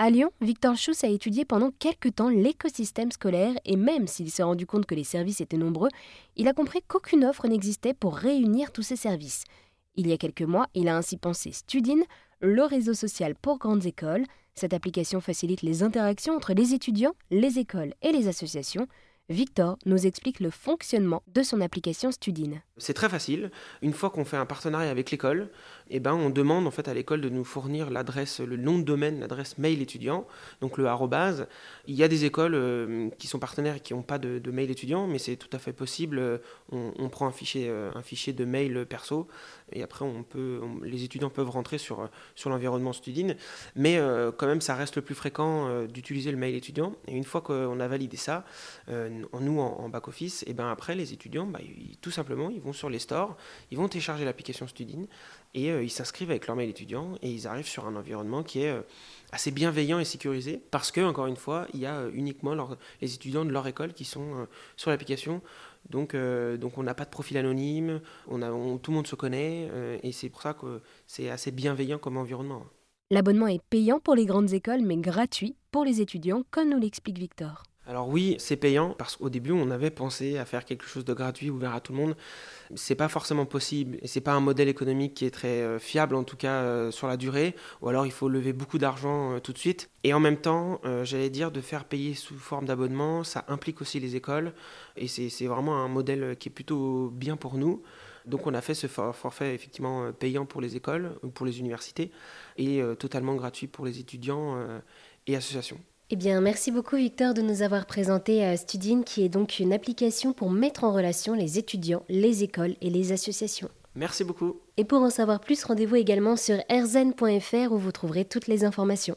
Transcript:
À Lyon, Victor Schuss a étudié pendant quelques temps l'écosystème scolaire et même s'il s'est rendu compte que les services étaient nombreux, il a compris qu'aucune offre n'existait pour réunir tous ces services. Il y a quelques mois, il a ainsi pensé Studine, le réseau social pour grandes écoles. Cette application facilite les interactions entre les étudiants, les écoles et les associations. Victor nous explique le fonctionnement de son application Studine. C'est très facile. Une fois qu'on fait un partenariat avec l'école, eh ben, on demande en fait à l'école de nous fournir l'adresse, le nom de domaine, l'adresse mail étudiant, donc le arrobase. Il y a des écoles euh, qui sont partenaires et qui n'ont pas de, mail étudiant, mais c'est tout à fait possible. On, prend un fichier, euh, un fichier de mail perso et après on peut, les étudiants peuvent rentrer sur, sur l'environnement Studine. Mais euh, quand même, ça reste le plus fréquent d'utiliser le mail étudiant. Et une fois qu'on a validé ça, nous en, back office, et ben après les étudiants, bah, tout simplement, ils vont sur les stores, ils vont télécharger l'application Studine et euh, ils s'inscrivent avec leur mail étudiant et ils arrivent sur un environnement qui est euh, assez bienveillant et sécurisé parce que encore une fois, il y a euh, uniquement les étudiants de leur école qui sont sur l'application. Donc, donc on n'a pas de profil anonyme, on a, tout le monde se connaît et c'est pour ça que c'est assez bienveillant comme environnement. L'abonnement est payant pour les grandes écoles mais gratuit pour les étudiants comme nous l'explique Victor. Alors oui, c'est payant parce qu'au début, on avait pensé à faire quelque chose de gratuit, ouvert à tout le monde. C'est pas forcément possible et c'est pas un modèle économique qui est très euh, fiable en tout cas euh, sur la durée. Ou alors il faut lever beaucoup d'argent euh, tout de suite. Et en même temps, j'allais dire de faire payer sous forme d'abonnement, ça implique aussi les écoles et c'est vraiment un modèle qui est plutôt bien pour nous. Donc on a fait ce forfait effectivement payant pour les écoles, pour les universités et totalement gratuit pour les étudiants et associations. Eh bien, merci beaucoup Victor de nous avoir présenté euh, Studine, qui est donc une application pour mettre en relation les étudiants, les écoles et les associations. Merci beaucoup. Et pour en savoir plus, rendez-vous également sur erzen.fr où vous trouverez toutes les informations.